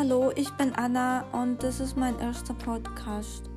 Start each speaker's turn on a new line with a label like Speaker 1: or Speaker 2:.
Speaker 1: Hallo, ich bin Anna und das ist mein erster Podcast.